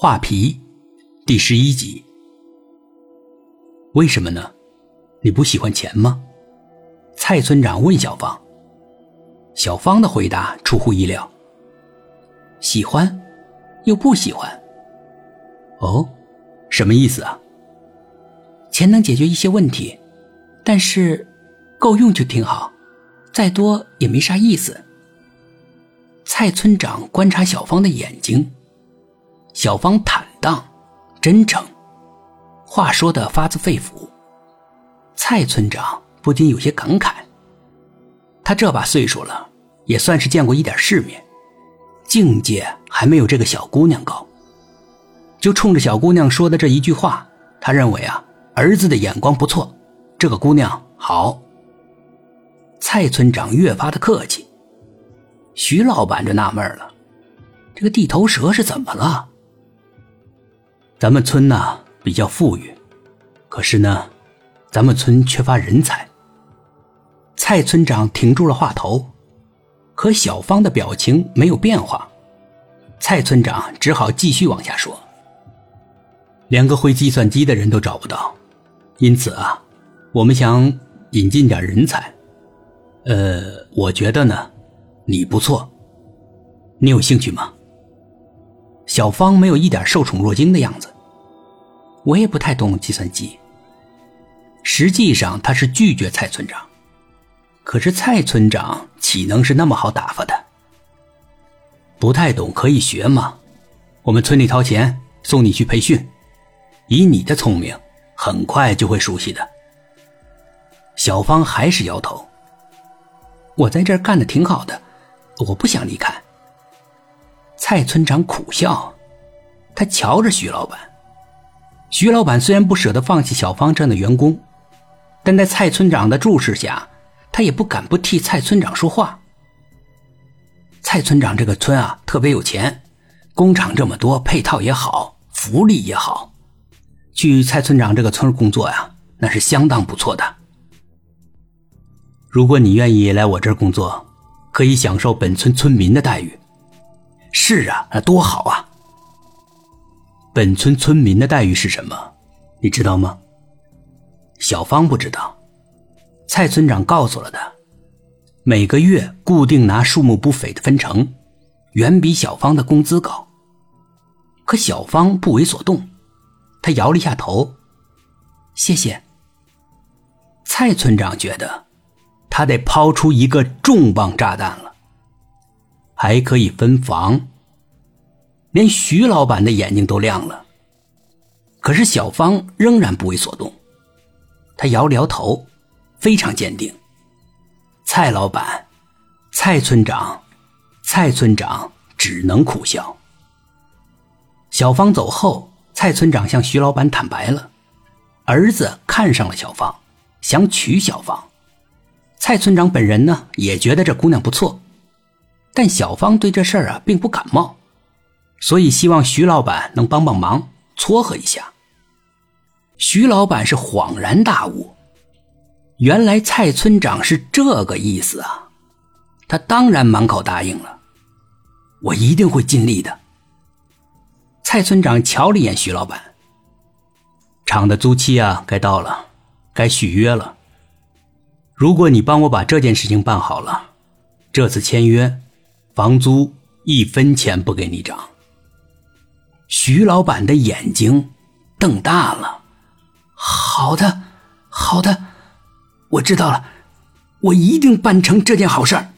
画皮，第十一集。为什么呢？你不喜欢钱吗？蔡村长问小芳。小芳的回答出乎意料。喜欢，又不喜欢。哦，什么意思啊？钱能解决一些问题，但是够用就挺好，再多也没啥意思。蔡村长观察小芳的眼睛，小芳坦荡、真诚，话说的发自肺腑。蔡村长不禁有些感慨。他这把岁数了，也算是见过一点世面，境界还没有这个小姑娘高。就冲着小姑娘说的这一句话，他认为啊，儿子的眼光不错，这个姑娘好。蔡村长越发的客气。徐老板就纳闷了，这个地头蛇是怎么了？咱们村呢比较富裕，可是呢，咱们村缺乏人才。蔡村长停住了话头，可小芳的表情没有变化。蔡村长只好继续往下说：“连个会计算机的人都找不到，因此啊，我们想引进点人才。呃，我觉得呢，你不错，你有兴趣吗？”小芳没有一点受宠若惊的样子。我也不太懂计算机。实际上，他是拒绝蔡村长。可是蔡村长岂能是那么好打发的？不太懂可以学吗？我们村里掏钱送你去培训，以你的聪明，很快就会熟悉的。小芳还是摇头。我在这儿干的挺好的，我不想离开。蔡村长苦笑，他瞧着徐老板。徐老板虽然不舍得放弃小芳这样的员工，但在蔡村长的注视下。他也不敢不替蔡村长说话。蔡村长这个村啊，特别有钱，工厂这么多，配套也好，福利也好，去蔡村长这个村工作呀，那是相当不错的。如果你愿意来我这儿工作，可以享受本村村民的待遇。是啊，那多好啊！本村村民的待遇是什么？你知道吗？小芳不知道。蔡村长告诉了他，每个月固定拿数目不菲的分成，远比小芳的工资高。可小芳不为所动，他摇了一下头，谢谢。蔡村长觉得，他得抛出一个重磅炸弹了，还可以分房。连徐老板的眼睛都亮了。可是小芳仍然不为所动，他摇了摇头。非常坚定。蔡老板、蔡村长、蔡村长只能苦笑。小芳走后，蔡村长向徐老板坦白了，儿子看上了小芳，想娶小芳。蔡村长本人呢，也觉得这姑娘不错，但小芳对这事儿啊并不感冒，所以希望徐老板能帮帮忙，撮合一下。徐老板是恍然大悟。原来蔡村长是这个意思啊！他当然满口答应了，我一定会尽力的。蔡村长瞧了一眼徐老板，厂的租期啊，该到了，该续约了。如果你帮我把这件事情办好了，这次签约，房租一分钱不给你涨。徐老板的眼睛瞪大了。好的，好的。我知道了，我一定办成这件好事儿。